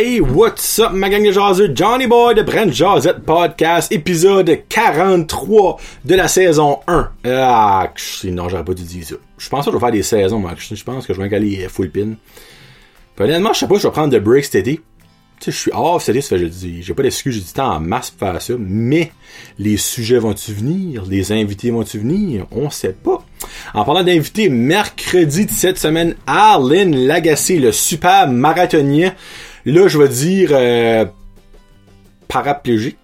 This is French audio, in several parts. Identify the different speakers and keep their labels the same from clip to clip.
Speaker 1: Hey, what's up, ma gang de jaseux? Johnny Boy de Brent Jazette Podcast, épisode 43 de la saison 1. Ah, non, j'aurais pas dû dire ça. Je pense que je vais faire des saisons, moi. Je pense que je vais aller full pin. Honnêtement, je sais pas je vais prendre de break cet été. Tu sais, je suis off cet été, ça fait, je dis, j'ai pas d'excuse, j'ai du temps en masse pour faire ça, mais les sujets vont-tu venir? Les invités vont-tu venir? On sait pas. En parlant d'invités, mercredi de cette semaine, Arlen Lagacé, le super marathonien. Là, je vais dire euh, paraplégique.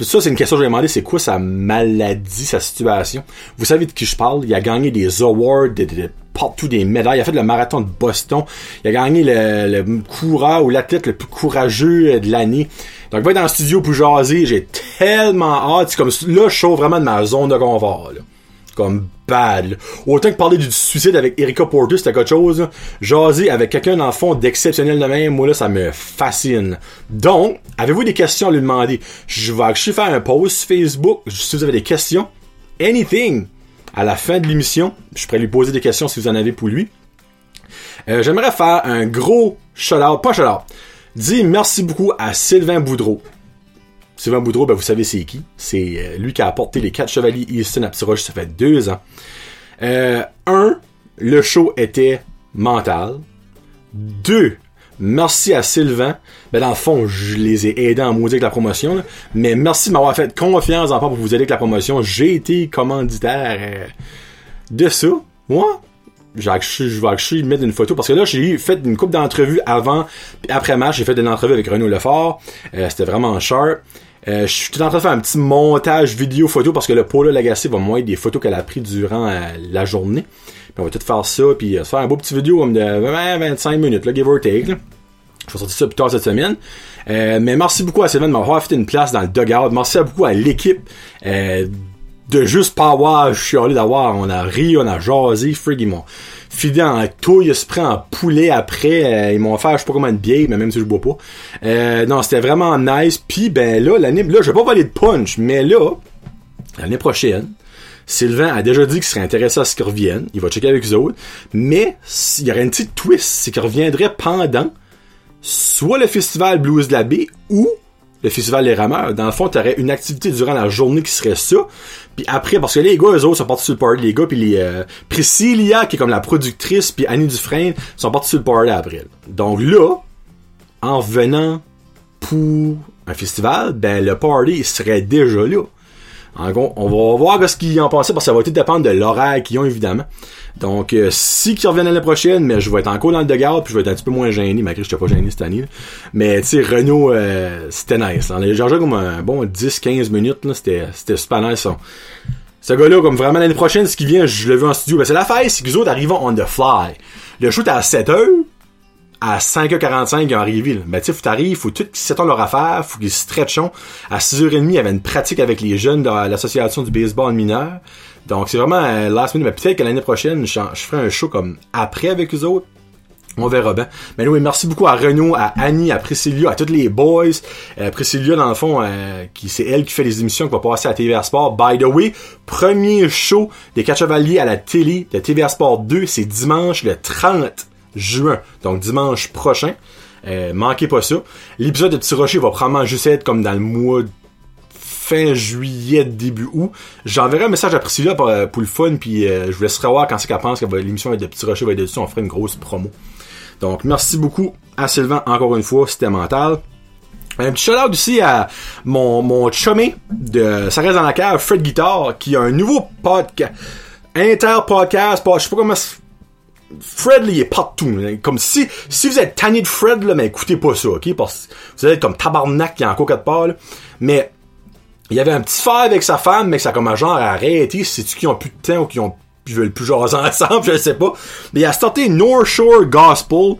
Speaker 1: Ça, c'est une question que je vais demander, c'est quoi sa maladie, sa situation? Vous savez de qui je parle? Il a gagné des awards, de, de, partout des médailles. Il a fait le marathon de Boston. Il a gagné le, le coureur ou l'athlète le plus courageux de l'année. Donc, va être dans le studio pour jaser. J'ai tellement hâte. C'est comme là, je sors vraiment de ma zone de confort. Comme bad. Autant que parler du suicide avec Erika Porter, c'était quelque chose. Jaser avec quelqu'un dans fond d'exceptionnel de même, moi là, ça me fascine. Donc, avez-vous des questions à lui demander? Je vais actually faire un post Facebook. Si vous avez des questions, anything, à la fin de l'émission, je pourrais lui poser des questions si vous en avez pour lui. Euh, J'aimerais faire un gros shout-out, pas shout-out. Dis merci beaucoup à Sylvain Boudreau. Sylvain Boudreau, ben vous savez c'est qui? C'est euh, lui qui a apporté les quatre chevaliers Easton à Petit ça fait deux ans. Euh, un, le show était mental. Deux, merci à Sylvain. Ben dans le fond, je les ai aidés en maudit avec la promotion. Mais merci de m'avoir fait confiance en pour vous aider avec la promotion. J'ai été commanditaire euh, de ça. Moi, je vais actually mettre une photo parce que là j'ai fait une coupe d'entrevues avant puis après match j'ai fait une entrevue avec Renaud Lefort euh, c'était vraiment sharp euh, je suis tout en train de faire un petit montage vidéo photo parce que le Paula Lagacé va moins des photos qu'elle a pris durant euh, la journée. Puis on va tout faire ça, puis euh, faire un beau petit vidéo comme de 20-25 minutes, là, give or take. Je vais sortir ça plus tard cette semaine. mais merci beaucoup à Sylvain de m'avoir fait une place dans le dugout. Merci beaucoup à l'équipe de juste pas avoir chialé d'avoir. On a ri, on a jasé, frig, ils m'ont fidé en touille, se prend en poulet après. Euh, ils m'ont offert je sais pas comment de bière, mais même si je bois pas. Euh, non, c'était vraiment nice. Puis ben là, l'année, là, je vais pas voler de punch, mais là, l'année prochaine, Sylvain a déjà dit qu'il serait intéressé à ce qu'il revienne. Il va checker avec eux autres. Mais il y aurait une petite twist, c'est qu'il reviendrait pendant soit le festival Blues de la Baie ou le festival Les Rameurs. Dans le fond, tu aurais une activité durant la journée qui serait ça. Puis après, parce que les gars, eux autres sont partis sur le party. Les gars, puis les... Euh, Priscilla, qui est comme la productrice, puis Annie Dufresne, sont partis sur le party après. Donc là, en venant pour un festival, ben le party serait déjà là. En gros, on va voir ce qu'ils en pensent parce que ça va tout dépendre de l'horaire qu'ils ont évidemment. Donc euh, si qu'ils reviennent l'année prochaine, mais je vais être encore dans le dégât puis je vais être un petit peu moins gêné, malgré que je pas gêné cette année. Mais tu sais, Renault, euh, c'était nice. On a joué comme un bon 10-15 minutes, là, c'était, c'était super nice. Ce gars-là, comme vraiment l'année prochaine, ce qui vient, je l'ai vu en studio. Ben, c'est la fête, c'est qu'ils autres arrivent on the fly. Le shoot à 7 heures, à 5h45, ils ont arrivé. Ben, tu sais, faut t'arrives, faut tout qu'ils leur affaire, faut qu'ils stretchons. À 6h30, il y avait une pratique avec les jeunes de l'association du baseball mineur. Donc, c'est vraiment euh, last minute. Mais peut-être que l'année prochaine, je, ferai un show comme après avec eux autres. On verra bien. Mais oui, merci beaucoup à Renaud, à Annie, à Priscilla, à tous les boys. Euh, Priscilla, dans le fond, euh, qui c'est elle qui fait les émissions qui va passer à TVA Sport. By the way, premier show des quatre chevaliers à la télé de TVA Sport 2, c'est dimanche le 30 juin. Donc dimanche prochain. Euh, manquez pas ça. L'épisode de Petit Rocher va probablement juste être comme dans le mois fin juillet, début août. J'enverrai un message à Priscilla pour, euh, pour le fun, puis euh, je vous laisserai voir quand c'est qu'elle pense que l'émission de Petit Rocher va être dessus. On fera une grosse promo. Donc, merci beaucoup à Sylvain, encore une fois, c'était mental. Un petit shout-out aussi à mon, mon chumé de Ça reste dans la cave, Fred Guitar, qui a un nouveau podcast. Inter-podcast, je sais pas comment Fred, là, il est partout. Comme si, si vous êtes tanné de Fred, là, mais écoutez pas ça, ok? Parce que vous allez être comme tabarnak qui est encore quatre part, Mais, il y avait un petit frère avec sa femme, mais que ça a comme un genre arrêté. C'est-tu qui ont plus de temps ou qui ont, qui veulent plus jaser ensemble, je sais pas. Mais il a starté North Shore Gospel,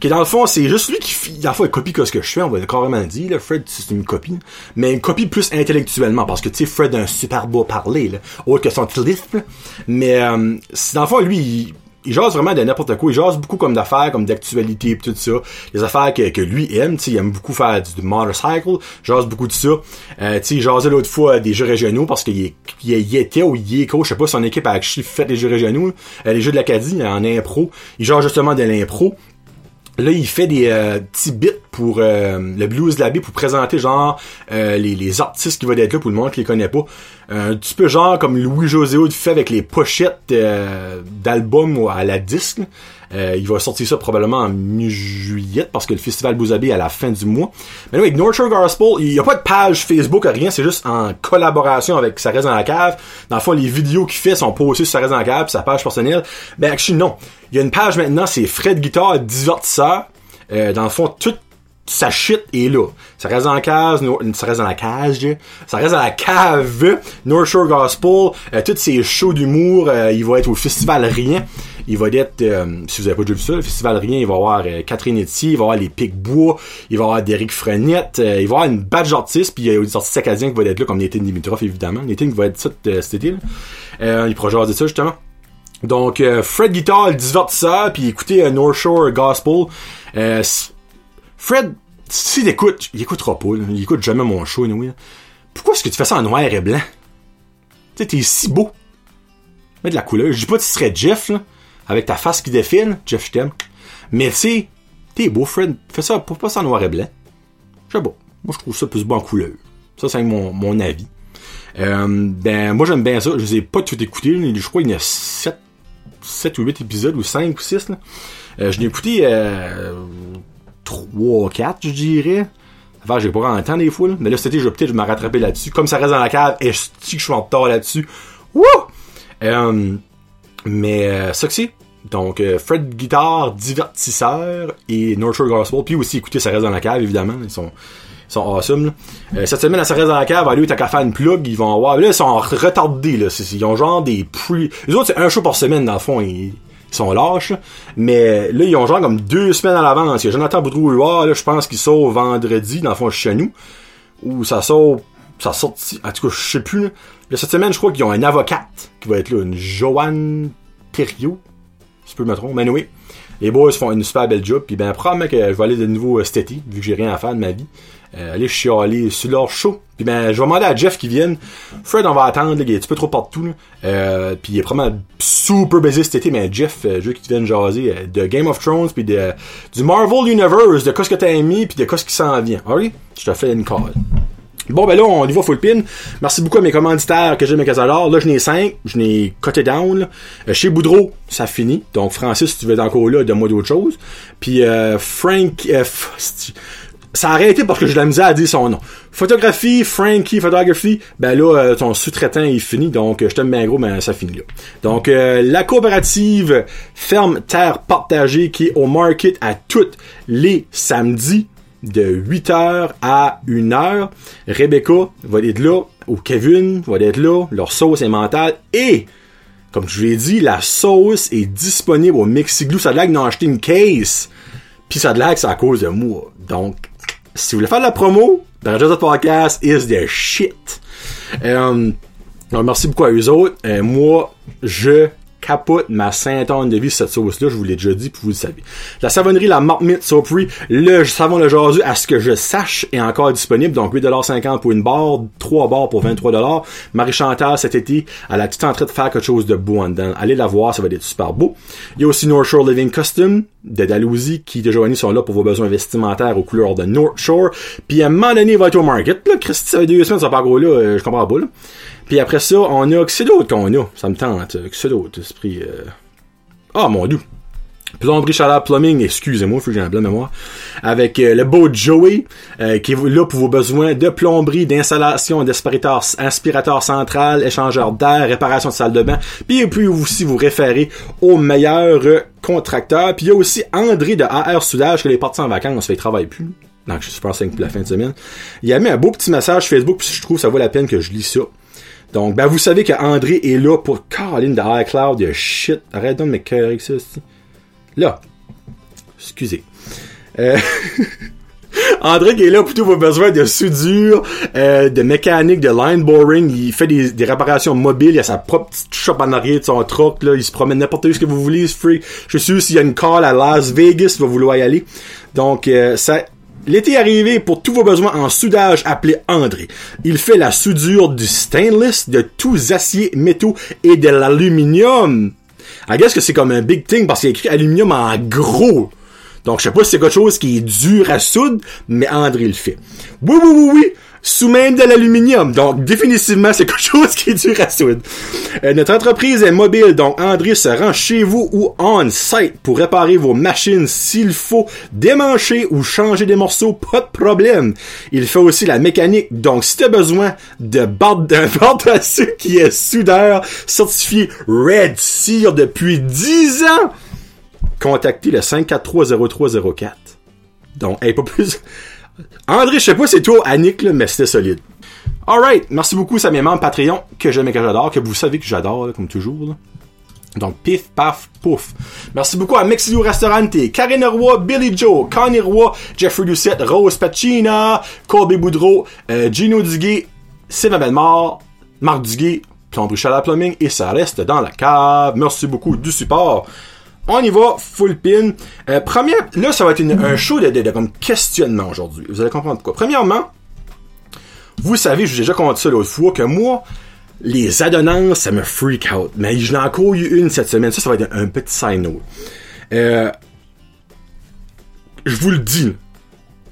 Speaker 1: qui dans le fond, c'est juste lui qui, dans le fond, il copie ce que je fais, on va carrément dire, là. Fred, c'est une copie. Mais une copie plus intellectuellement, parce que, tu sais, Fred a un super beau parler, là. Autre que son lisp, Mais, euh, dans le fond, lui, il, il jase vraiment de n'importe quoi. Il jase beaucoup comme d'affaires, comme d'actualité et tout ça. Les affaires que, que lui aime, tu il aime beaucoup faire du, motorcycle. Jase beaucoup de ça. Euh, tu sais, il jasait l'autre fois des jeux régionaux parce qu'il il, était ou il est coach. Je sais pas, son équipe a fait les jeux régionaux. Euh, les jeux de l'Acadie en impro. Il jase justement de l'impro. Là, il fait des euh, petits bits pour euh, le Blues Labby pour présenter genre euh, les, artistes qui vont être là pour le monde qui les connaît pas. Un petit peu genre comme Louis José fait avec les pochettes d'albums à la disque. Il va sortir ça probablement en mi-juillet parce que le festival Blues est à la fin du mois. Mais avec North Shore Gospel, il n'y a pas de page Facebook, rien, c'est juste en collaboration avec Ça reste dans la cave. Dans le fond, les vidéos qu'il fait sont postées sur Ça dans la cave, sa page personnelle. Ben, actually, non. Il y a une page maintenant, c'est Fred Guitar divertisseur. Euh, dans le fond, toute sa shit est là. Ça reste dans la case, ça reste dans la cage, ça reste dans la cave, North Shore Gospel, euh, tous ses shows d'humour, euh, il va être au Festival Rien. Il va être, euh, si vous avez pas vu ça, le Festival Rien, il va y avoir Catherine Etier, il va y avoir les Pic-Bois, il va y avoir Derek Frenette, il va y avoir une badge d'artistes, puis il y a des artistes acadiens qui vont être là, comme Nathan Dimitrov, évidemment. Nathan qui va être ça cet été, là. il pourra de ça, justement. Donc, euh, Fred Guitar, le divertisseur, puis écoutez euh, North Shore Gospel. Euh, Fred, s'il écoute, il écoutera pas, il écoute jamais mon show, anyway. Pourquoi est-ce que tu fais ça en noir et blanc? Tu sais, t'es si beau. Mets de la couleur. Je dis pas que tu serais Jeff, là, avec ta face qui défile. Jeff, je t'aime. Mais tu sais, t'es beau, Fred. Fais ça, pour pas ça en noir et blanc. Je sais pas. Moi, je trouve ça plus beau en couleur. Ça, c'est mon, mon avis. Euh, ben, moi, j'aime bien ça. Je les ai pas tout écouté. Je crois qu'il y en a 7 7 ou 8 épisodes, ou 5 ou 6. Là. Euh, je l'ai écouté euh, 3 4, je dirais. Enfin, j'ai pas grand temps des fois, mais là, c'était, je vais peut-être me rattraper là-dessus. Comme ça reste dans la cave, et je que je suis en retard là-dessus. Wouh! Mais euh, ça c'est. Donc, euh, Fred Guitar, divertisseur et North Shore Gospel. Puis aussi, écoutez, ça reste dans la cave, évidemment. Ils sont sont awesome. Euh, cette semaine, à reste dans la cave, lui, t'as qu'à faire une plug, ils vont avoir. Là, ils sont retardés, là. Ils ont genre des pre. Les autres, c'est un show par semaine, dans le fond. Ils, sont lâches. Mais là, ils ont genre comme deux semaines à l'avance. Il y a Jonathan boudreau là, je pense qu'il sort vendredi, dans le fond, chez nous. Ou ça sort. Ça sort. En tout cas, je sais plus. Là. Cette semaine, je crois qu'ils ont un avocate qui va être là, une Joanne Thériault. Si je peux me tromper. Mais oui. Les boys font une super belle job. Puis ben, probablement que je vais aller de nouveau euh, cet été, vu que j'ai rien à faire de ma vie euh, aller chialer sur leur show. Puis ben, je vais demander à Jeff qui vienne. Fred, on va attendre, il est un petit peu trop partout. Là. Euh, puis il est vraiment super busy cet été, mais Jeff, euh, je veux qu'il vienne jaser euh, de Game of Thrones, puis de, du Marvel Universe, de quoi ce que t'as aimé, puis de quoi ce qui s'en vient. Alright? Je te fais une call. Bon, ben là, on y va full pin. Merci beaucoup à mes commanditaires que j'ai mes casadors. Là, je n'ai 5. Je n'ai coté down. Euh, chez Boudreau, ça finit. Donc, Francis, si tu veux être encore là, donne-moi d'autres choses. Puis, euh, Frank... Euh, ça a arrêté parce que je la misère à dire son nom. Photographie, Frankie Photography, ben là, euh, ton sous-traitant est fini, donc euh, je t'aime bien gros, mais ça finit là. Donc, euh, la coopérative Ferme Terre Partagée qui est au market à tous les samedis de 8h à 1h. Rebecca va être là, ou Kevin va être là, leur sauce est mentale, et comme je vous l'ai dit, la sauce est disponible au Mexiglou. Ça a l'air d'en acheter une case. Puis ça a l'air que c'est à cause de moi. Donc, si vous voulez faire de la promo, dans le podcast is the shit. Euh, merci beaucoup à eux autres. Euh, moi, je capote ma Saint-Anne de vie cette sauce-là, je vous l'ai déjà dit, puis vous le savez. La savonnerie, la Marmite Sopree, le savon le jasu, à ce que je sache, est encore disponible, donc 8,50$ pour une barre, 3 barres pour 23$. Marie-Chantal, cet été, elle a tout en train de faire quelque chose de beau en dedans. Allez la voir, ça va être super beau. Il y a aussi North Shore Living Custom, de Dalhousie, qui, de Joanie, sont là pour vos besoins vestimentaires aux couleurs de North Shore. Puis à un moment donné, il va être au market. Là, Christy, ça fait deux semaines, ça pas gros là, euh, je comprends pas, là. Puis après ça, on a... C'est d'autres qu'on a. Ça me tente. C'est d'autres, esprit... Euh... Ah, mon dieu. Plomberie Chaleur Plumbing, excusez-moi, faut que j'ai un blanc mémoire, avec euh, le beau Joey, euh, qui est là pour vos besoins de plomberie, d'installation, d'aspirateur aspirateur central, échangeur d'air, réparation de salle de bain, puis puis aussi vous référer au meilleur contracteur. Puis il y a aussi André de AR Soudage, qui est parti en vacances, fait il travaille plus. Donc je suis super pour la fin de semaine. Il a mis un beau petit message Facebook, puis je trouve que ça vaut la peine que je lis ça. Donc, ben, vous savez qu'André est là pour Caroline de iCloud. shit. Arrête de me avec ça aussi. Là. Excusez. Euh... André qui est là pour tous vos besoins de soudure, euh, de mécanique, de line boring. Il fait des, réparations mobiles. Il a sa propre petite shop en arrière de son truck. Là. Il se promène n'importe où ce que vous voulez. Je suis sûr s'il y a une call à Las Vegas, il va vouloir y aller. Donc, euh, ça, L'été est arrivé pour tous vos besoins en soudage, appelez André. Il fait la soudure du stainless, de tous aciers, métaux et de l'aluminium. I guess que c'est comme un big thing parce qu'il y a écrit aluminium en gros. Donc, je sais pas si c'est quelque chose qui est dur à soudre, mais André le fait. Oui, oui, oui, oui sous même de l'aluminium. Donc, définitivement, c'est quelque chose qui est dur à soudre. Euh, notre entreprise est mobile, donc André se rend chez vous ou on-site pour réparer vos machines s'il faut démancher ou changer des morceaux, pas de problème. Il fait aussi la mécanique, donc si tu as besoin de d'un bord qui est soudeur certifié Red Seal depuis 10 ans, contactez le 5430304. Donc, hey, pas plus... André, je sais pas c'est toi, Annick, là, mais c'était solide. Alright, merci beaucoup, ça mes membres Patreon, que j'aime et que j'adore, que vous savez que j'adore, comme toujours. Donc, pif, paf, pouf. Merci beaucoup à Mexilou Restaurante, Karine Roy, Billy Joe, Connie Roy, Jeffrey Lucette, Rose Pacina, Colby Boudreau, euh, Gino Duguay, Sylvain Belmort, Marc Duguay, Plomberie la Plumbing, et ça reste dans la cave. Merci beaucoup du support. On y va, full pin. Euh, là, ça va être un show de, comme questionnement aujourd'hui. Vous allez comprendre pourquoi. Premièrement, vous savez, je vous ai déjà compté ça l'autre fois, que moi, les adonnances, ça me freak out. Mais je n'ai encore eu une cette semaine. Ça, ça va être un, petit side. Euh, je vous le dis,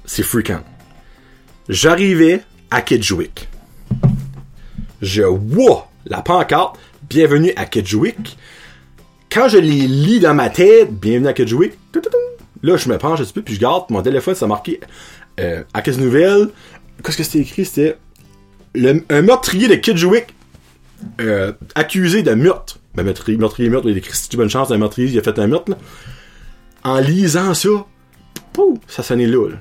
Speaker 1: c'est freakant. J'arrivais à Kedgewick. Je vois la pancarte, bienvenue à Kedgewick quand je les lis dans ma tête, bienvenue à Kedgewick, là, je me penche un petit peu, puis je garde mon téléphone, ça marqué euh, à quelle nouvelle. Qu'est-ce que c'était écrit? C'était un meurtrier de Kedgewick euh, accusé de meurtre. Ben, meurtrier, meurtrier, meurtre, il a écrit si bonne chance, un meurtrier, il a fait un meurtre, là. En lisant ça, pouf, ça sonnait là, là.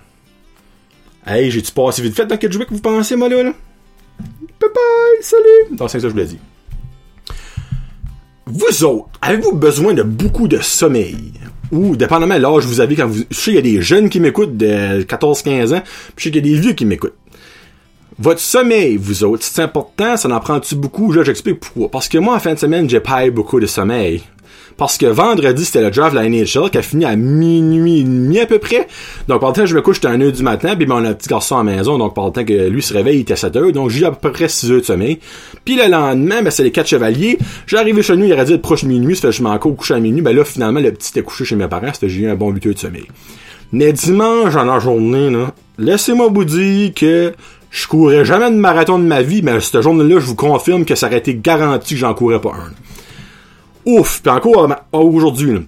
Speaker 1: Hey, j'ai-tu passé vite fait dans Kedgewick, vous pensez, moi, là? là? Bye bye, salut! Donc, c'est ça que je vous l'ai dit. Vous autres, avez-vous besoin de beaucoup de sommeil? Ou, dépendamment de l'âge vous avez quand vous... Je sais qu'il y a des jeunes qui m'écoutent de 14-15 ans, puis je sais qu'il y a des vieux qui m'écoutent. Votre sommeil, vous autres, c'est important, ça en prend-tu beaucoup? Là, j'explique pourquoi. Parce que moi, en fin de semaine, j'ai pas beaucoup de sommeil. Parce que vendredi, c'était le draft de la NHL qui a fini à minuit et demi à peu près. Donc, pendant le temps je me couche, j'étais à 1 heure du matin, puis mon petit garçon à la maison, donc pendant le temps que lui se réveille, il était à 7 heures, donc j'ai à peu près 6 heures de sommeil. Puis le lendemain, ben, c'est les quatre chevaliers. J'ai arrivé chez nous, il aurait dit être proche minuit, ça fait que je m'en au coucher à minuit. Ben là, finalement, le petit était couché chez mes parents, que j'ai eu un bon 8 heures de sommeil. Mais dimanche, en la journée, là, laissez-moi vous dire que je courais jamais de marathon de ma vie, mais cette journée-là, je vous confirme que ça aurait été garanti que j'en courais pas un ouf. Puis encore aujourd'hui,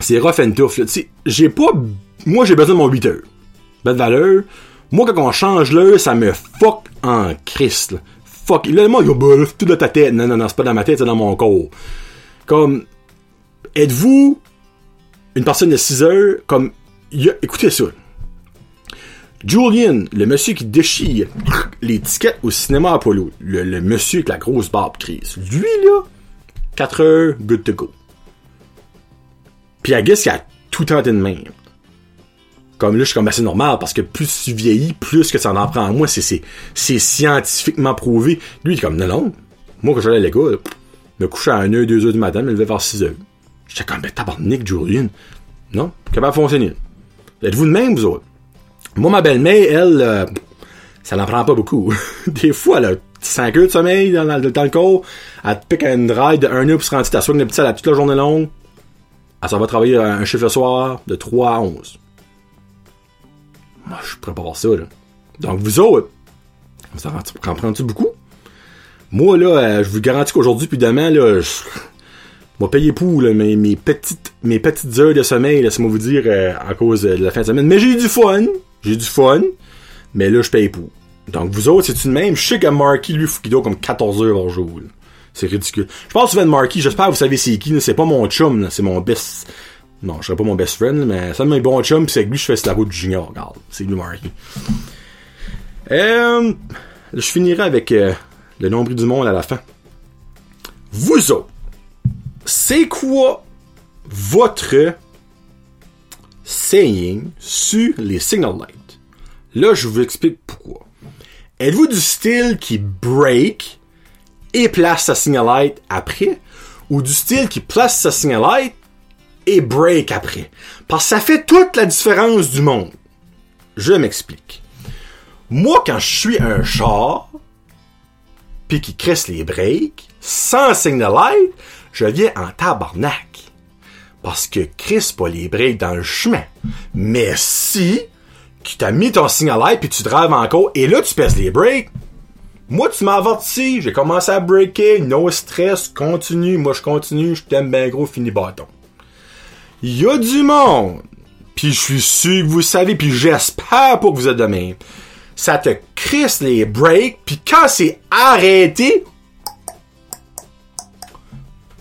Speaker 1: c'est rough and tough. J'ai pas. Moi, j'ai besoin de mon 8 heures. Belle valeur. Moi, quand on change l'heure, ça me fuck en Christ. Là. Fuck. Là, moi, il bah, tout dans ta tête. Non, non, non, c'est pas dans ma tête, c'est dans mon corps. Comme. Êtes-vous une personne de 6 heures? Comme. écoutez ça. Julian, le monsieur qui déchire les tickets au cinéma Apollo, le, le monsieur avec la grosse barbe crise, lui là, 4 heures, good to go. Puis I guess qu'il a tout tenté de même. Comme là, je suis comme assez normal parce que plus tu vieillis, plus que ça en prend à moi. C'est, c'est, scientifiquement prouvé. Lui, il est comme, non, non. Moi, quand j'allais à l'école, me coucher à 1h, 2h du matin, me lever vers 6h. J'étais comme, ben, tabarnak, Julian. Non? Capable de fonctionner? Êtes-vous de même, vous autres? Moi, ma belle-mère, elle, euh, ça n'en prend pas beaucoup. Des fois, elle a 5 heures de sommeil dans, dans, dans le corps, elle te pique une ride de 1 heure pour se rendre, t'assois le petit à toute la journée longue, elle s'en va travailler un chiffre le soir de 3 à 11. Moi, je pourrais pas voir ça, là. Donc, vous autres, ça en prend-tu beaucoup? Moi, là, euh, je vous garantis qu'aujourd'hui puis demain, là, je vais payer pour mes, petites, mes petites heures de sommeil, laissez-moi vous dire, euh, à cause de la fin de semaine. Mais j'ai eu du fun. J'ai eu du fun. Mais là, je paye pour. Donc, vous autres, c'est une même. Je sais que Marky, lui, faut qu'il doit comme 14 heures par jour. C'est ridicule. Je parle souvent de Marky. J'espère que vous savez c'est qui. C'est pas mon chum. C'est mon best... Non, je serais pas mon best friend, mais c'est un de mes bons chums. c'est avec lui je fais la route du junior. Regarde, c'est lui Marky. Euh, je finirai avec euh, le nombre du monde à la fin. Vous autres, c'est quoi votre saying sur les signal lights? Là, je vous explique pourquoi. Êtes-vous du style qui break et place sa signal light après? Ou du style qui place sa signal light et break après? Parce que ça fait toute la différence du monde. Je m'explique. Moi, quand je suis un char, puis qui crisse les breaks, sans signal light, je viens en tabarnak. Parce que Chris pas les breaks dans le chemin. Mais si, tu t'as mis ton signal light puis tu drives encore et là tu pèses les breaks, moi, tu m'as averti, j'ai commencé à breaker, no stress, continue, moi je continue, je t'aime bien gros, fini bâton. Il y a du monde, puis je suis sûr que vous savez, puis j'espère pour que vous êtes de même. Ça te crisse les breaks, puis quand c'est arrêté,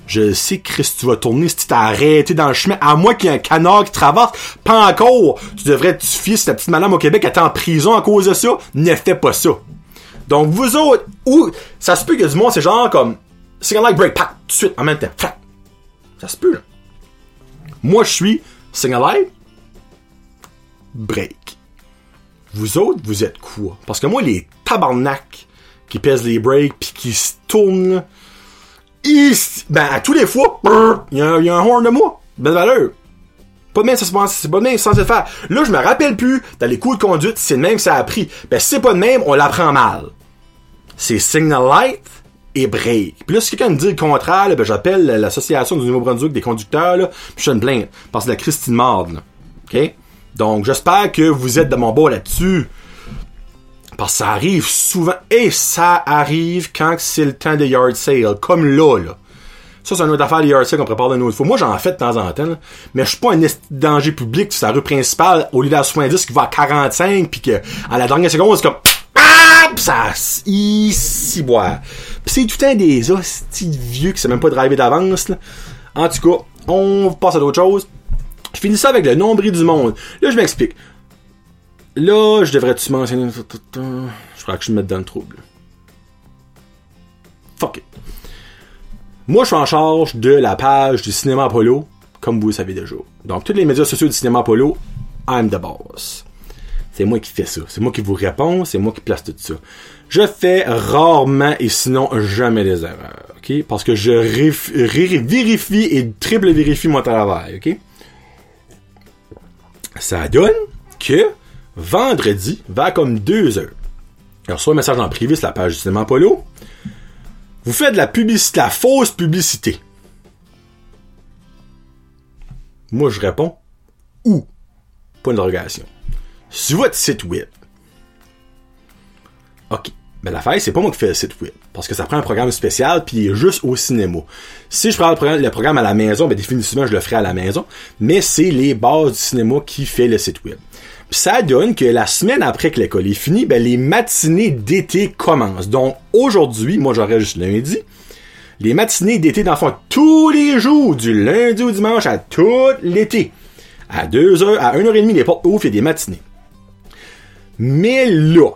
Speaker 1: je sais, Chris, tu vas tourner si tu t'es arrêté dans le chemin, à moins qu'il y ait un canard qui traverse. Pas encore. Tu devrais te fier si ta petite madame au Québec est en prison à cause de ça. Ne fais pas ça. Donc, vous autres, ou, ça se peut que du monde, c'est genre comme, single like break, pack, tout de suite, en même temps, Ça se peut, là. Moi, je suis single like, break. Vous autres, vous êtes quoi? Parce que moi, les tabarnak qui pèsent les breaks pis qui se tournent, ben, à tous les fois, il y, a, un horn de moi. Belle valeur. Pas de même, ça se passe, c'est pas de même, censé faire. Là, je me rappelle plus, dans les coups de conduite, c'est de même que ça a appris. Ben, si c'est pas de même, on l'apprend mal. C'est signal light et break. Puis là, si quelqu'un me dit le contraire, ben, j'appelle l'association du Nouveau-Brunswick des conducteurs, là, puis je fais une plainte. Parce que la Christine Marde, OK? Donc, j'espère que vous êtes de mon bord là-dessus. Parce que ça arrive souvent, et ça arrive quand c'est le temps de yard sale, comme là, là. Ça, c'est une autre affaire, les yard qu'on prépare de fois. Moi, j'en fais de temps en temps, mais je suis pas un danger public sur la rue principale, au lieu de 70 qui va à 45, puis que, à la dernière seconde, c'est comme, ah, ça, ici, boire. C'est tout un des hosties vieux qui sait même pas driver d'avance, là. En tout cas, on passe à d'autres choses. Je finis ça avec le nombril du monde. Là, je m'explique. Là, je devrais-tu mentionner... Je crois que je me mette dans le trouble. Fuck it. Moi, je suis en charge de la page du cinéma Apollo, comme vous le savez déjà. Donc, tous les médias sociaux du cinéma Apollo, I'm the boss. C'est moi qui fais ça. C'est moi qui vous réponds, c'est moi qui place tout ça. Je fais rarement et sinon jamais des erreurs, ok? Parce que je vérifie et triple vérifie mon travail, ok? Ça donne que vendredi, va comme deux heures. Alors, soit un message en privé sur la page du cinéma Apollo, vous faites de la publicité, la fausse publicité. Moi, je réponds ou. Point d'interrogation. Sur votre site web. OK. Mais ben, l'affaire, c'est pas moi qui fais le site web. Parce que ça prend un programme spécial, puis il est juste au cinéma. Si je prends le programme, le programme à la maison, ben définitivement, je le ferai à la maison. Mais c'est les bases du cinéma qui fait le site web. Ça donne que la semaine après que l'école est finie, ben, les matinées d'été commencent. Donc, aujourd'hui, moi, j'aurais juste lundi. Les matinées d'été, fond, tous les jours, du lundi au dimanche à tout l'été. À 2h, à 1h30, les portes ouvrent, il y a des matinées. Mais là,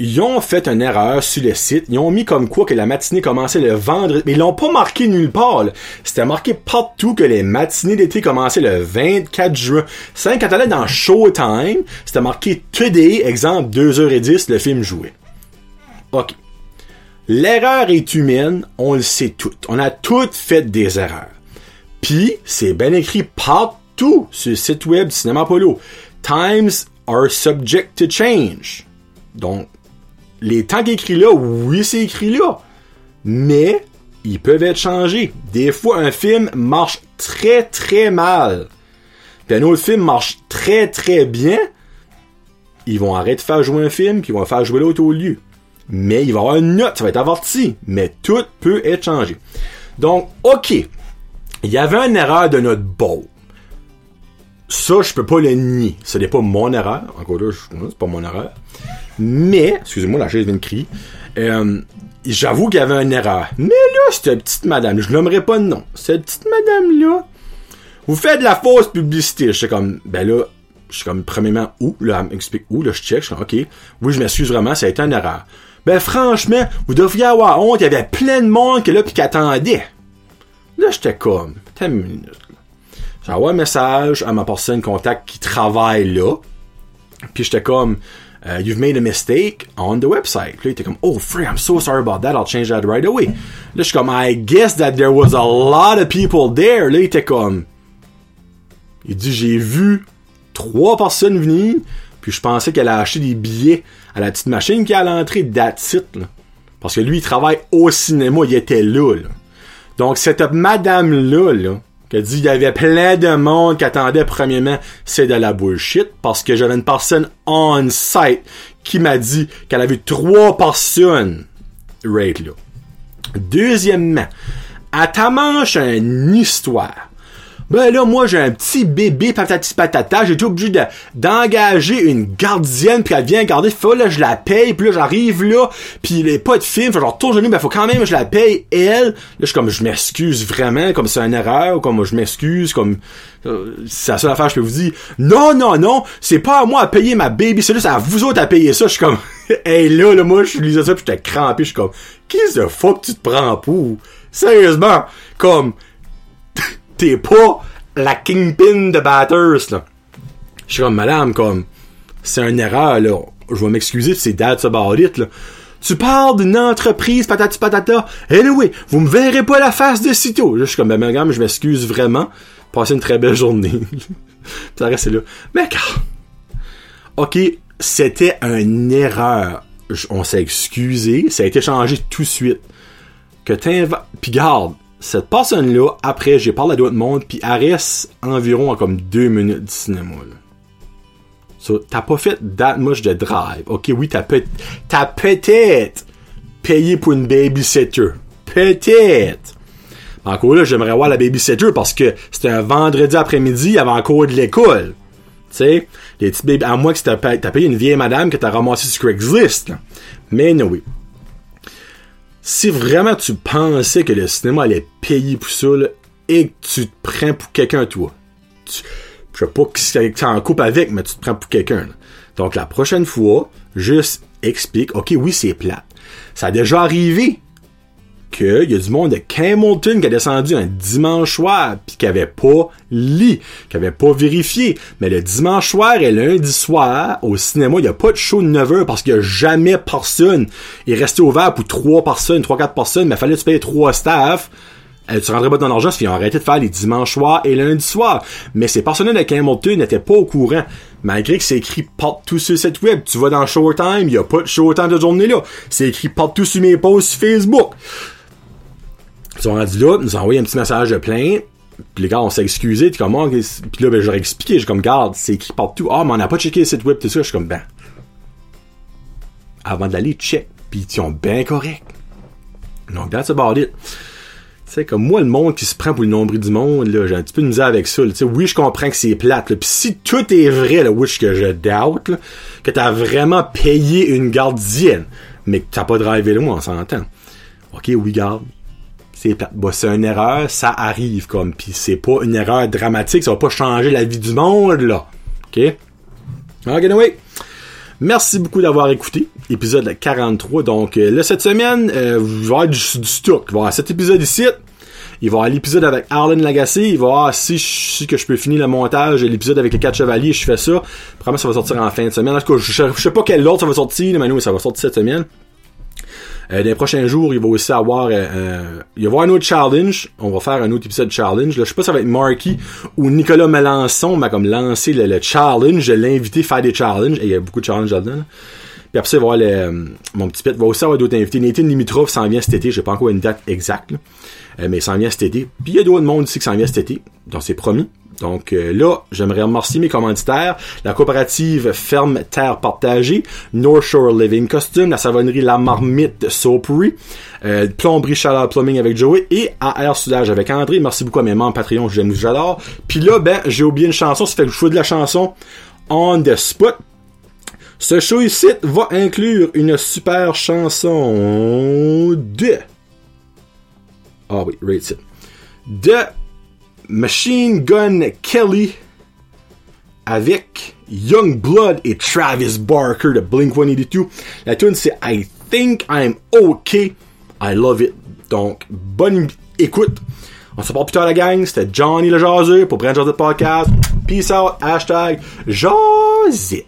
Speaker 1: ils ont fait une erreur sur le site. Ils ont mis comme quoi que la matinée commençait le vendredi. Mais ils l'ont pas marqué nulle part. C'était marqué partout que les matinées d'été commençaient le 24 juin. C'est quand t'allais dans Showtime, c'était marqué Today, exemple 2h10, le film jouait. OK. L'erreur est humaine, on le sait tout. On a toutes fait des erreurs. Puis, c'est bien écrit partout sur le site web du Cinéma Polo. Times are subject to change. Donc, les temps écrits là, oui, c'est écrit là. Mais, ils peuvent être changés. Des fois, un film marche très très mal. Puis un autre film marche très très bien. Ils vont arrêter de faire jouer un film, puis ils vont faire jouer l'autre au lieu. Mais il va y avoir une note, ça va être averti. Mais tout peut être changé. Donc, ok. Il y avait une erreur de notre beau. Ça, je peux pas le nier. Ce n'est pas mon erreur. Encore là, c'est pas mon erreur. Mais, excusez-moi, la chaise vient de crier. Euh, j'avoue qu'il y avait une erreur. Mais là, cette petite madame, je nommerai pas de nom. Cette petite madame-là, vous faites de la fausse publicité. Je suis comme, ben là, je suis comme, premièrement, où? Là, elle m'explique où, là, je check, je suis comme, ok. Oui, je m'excuse vraiment, ça a été une erreur. Ben, franchement, vous devriez avoir honte, il y avait plein de monde qui là, pis qui attendait. Là, j'étais comme, t'as une minute, J'envoie un message à ma personne contact qui travaille là. Puis j'étais comme, uh, you've made a mistake on the website. Là, il était comme, oh, free, I'm so sorry about that, I'll change that right away. Là, je suis comme, I guess that there was a lot of people there. Là, il était comme, il dit, j'ai vu trois personnes venir, puis je pensais qu'elle a acheté des billets à la petite machine qui est à l'entrée là. Parce que lui, il travaille au cinéma, il était là, là. Donc, cette madame-là, là, qui a dit il y avait plein de monde qui attendait premièrement, c'est de la bullshit parce que j'avais une personne on site qui m'a dit qu'elle avait trois personnes rate là. Deuxièmement, elle t'a manche une histoire. Ben là, moi, j'ai un petit bébé patati patata, j'ai été obligé de, d'engager une gardienne, puis elle vient garder, faut là, je la paye, puis là, j'arrive là, puis il est pas de film, fait genre, tourne genou, ben faut quand même, je la paye, elle. Là, je suis comme, je m'excuse vraiment, comme c'est une erreur, comme je m'excuse, comme, euh, c'est la seule affaire que je peux vous dire. Non, non, non, c'est pas à moi à payer ma baby, c'est à vous autres à payer ça. Je suis comme, hey là, là, moi, je lisais ça, puis j'étais crampé, je suis comme, qu'est-ce que fuck tu te prends pour? Sérieusement, comme, t'es pas la kingpin de batters, là. Je suis comme, madame, comme, c'est une erreur, là. Je vais m'excuser, c'est that's about là. Tu parles d'une entreprise patati patata. Anyway, vous me verrez pas la face de sitôt. je suis comme, ben, madame, je m'excuse vraiment. Passez une très belle journée. ça reste là. Mais. Ok, c'était une erreur. On s'est excusé. Ça a été changé tout de suite. Que t'inventes... Puis garde, cette personne-là, après, j'ai parlé à d'autres mondes, puis elle reste environ à comme deux minutes du cinéma. So, t'as pas fait that much de drive. Ok, oui, t'as peut t'as peut-être payé pour une babysitter. Peut-être. Encore là, j'aimerais voir la babysitter parce que c'était un vendredi après-midi, y avait encore de l'école. Tu sais, les petits bébés, à moins que t'as payé une vieille madame que t'as ramassé sur Craigslist. Mais non, oui si vraiment tu pensais que le cinéma allait payer pour ça, et que tu te prends pour quelqu'un, toi, tu, je sais pas qui tu en couple avec, mais tu te prends pour quelqu'un. Donc la prochaine fois, juste explique, ok, oui, c'est plat. Ça a déjà arrivé qu'il y a du monde de Camilton qui a descendu un dimanche soir puis qui avait pas lit, qui avait pas vérifié. Mais le dimanche soir et lundi soir, au cinéma, il y a pas de show de 9h parce qu'il y a jamais personne. Il restait ouvert pour trois personnes, trois, quatre personnes, mais il fallait que tu payes trois staff. Euh, tu rentrais pas dans l'argent, ils ont arrêté de faire les dimanches soirs et lundi soir. Mais ces personnes de Camilton n'étaient pas au courant. Malgré que c'est écrit partout sur cette web. Tu vas dans Showtime, il y a pas de Showtime de journée là. C'est écrit partout sur mes posts Facebook. Ils sont rendus là, nous ont envoyé un petit message de plainte. Puis les gars, on s'est excusé, comme, oh, puis là, ben, j'aurais expliqué, j'ai comme, garde, c'est écrit partout. Ah, mais on n'a pas checké le site web, tout ça. Je suis comme, ben. Avant d'aller, check. Puis ils sont bien corrects. Donc, that's about it. Tu sais, comme moi, le monde qui se prend pour le nombril du monde, là, j'ai un petit peu de misère avec ça. Sais, oui, je comprends que c'est plate. Puis si tout est vrai, là, which que je doubt, là, que t'as vraiment payé une gardienne, mais que t'as pas drivé là, moi, on s'entend. Ok, oui, garde c'est bah, c'est une erreur, ça arrive comme puis c'est pas une erreur dramatique, ça va pas changer la vie du monde là. OK? OK, anyway. Merci beaucoup d'avoir écouté épisode 43. Donc euh, là cette semaine, euh, vous va avoir du, stock. Il va y avoir cet épisode ici. Il va y avoir l'épisode avec Arlen Lagacé. Il va y avoir si je que je peux finir le montage, l'épisode avec les quatre chevaliers, je fais ça. Probablement ça va sortir en fin de semaine. En tout cas, je, sais pas quel autre ça va sortir, mais nous ça va sortir cette semaine. Euh, dans les prochains jours, il va aussi avoir euh, euh, il va avoir un autre challenge. On va faire un autre épisode de challenge. Là, je sais pas si ça va être Marky ou Nicolas Melançon m'a comme lancé le, challenge. Je l'ai invité à faire des challenges. Et il y a beaucoup de challenges là-dedans. Puis après ça, il va y avoir mon petit pet. Il va aussi avoir d'autres invités. Nathan Limitrov s'en vient cet été. J'ai pas encore une date exacte. mais il s'en vient cet été. Puis il y a d'autres mondes ici qui s'en vient cet été. Donc c'est promis. Donc euh, là, j'aimerais remercier mes commanditaires, la coopérative Ferme Terre Partagée, North Shore Living Costume, la savonnerie La Marmite Soapery, euh, Plomberie Chaleur Plumbing avec Joey et AR Soudage avec André. Merci beaucoup à mes membres Patreon, j'aime, j'adore. Puis là, ben, j'ai oublié une chanson, ça fait que je fais de la chanson on the spot. Ce show ici va inclure une super chanson de... Ah oui, rate it. De Machine Gun Kelly avec Young Blood et Travis Barker de Blink 182. La tune c'est I Think I'm Okay. I love it. Donc, bonne écoute. On se parle plus tard la gang. C'était Johnny le Jaseux pour Brand Jaseux Podcast. Peace out. Hashtag Jasit.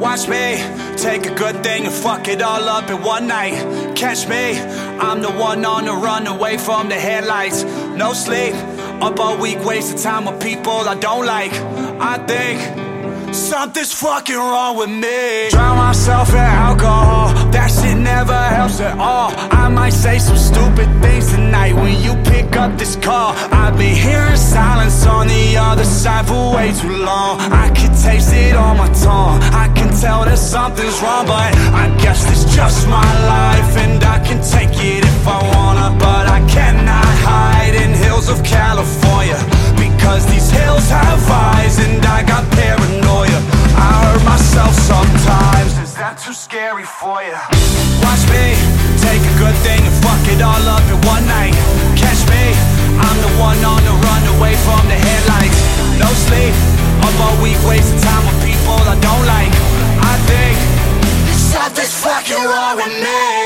Speaker 1: Watch me. Take a good thing and fuck it all up in one night. Catch me, I'm the one on the run away from the headlights. No sleep, up all week, wasting time with people I don't like. I think
Speaker 2: Something's fucking wrong with me. Drown myself in alcohol. That shit never helps at all. I might say some stupid things tonight when you pick up this call. I've been hearing silence on the other side for way too long. I can taste it on my tongue. I can tell that something's wrong, but I guess it's just my life and I can take it if I wanna. But I cannot hide in hills of California because these hills have eyes and I got paranoia. I hurt myself sometimes. Too scary for you? Watch me take a good thing and fuck it all up in one night. Catch me, I'm the one on the run away from the headlights. No sleep, up all week wasting time with people I don't like. I think something's fucking wrong with me.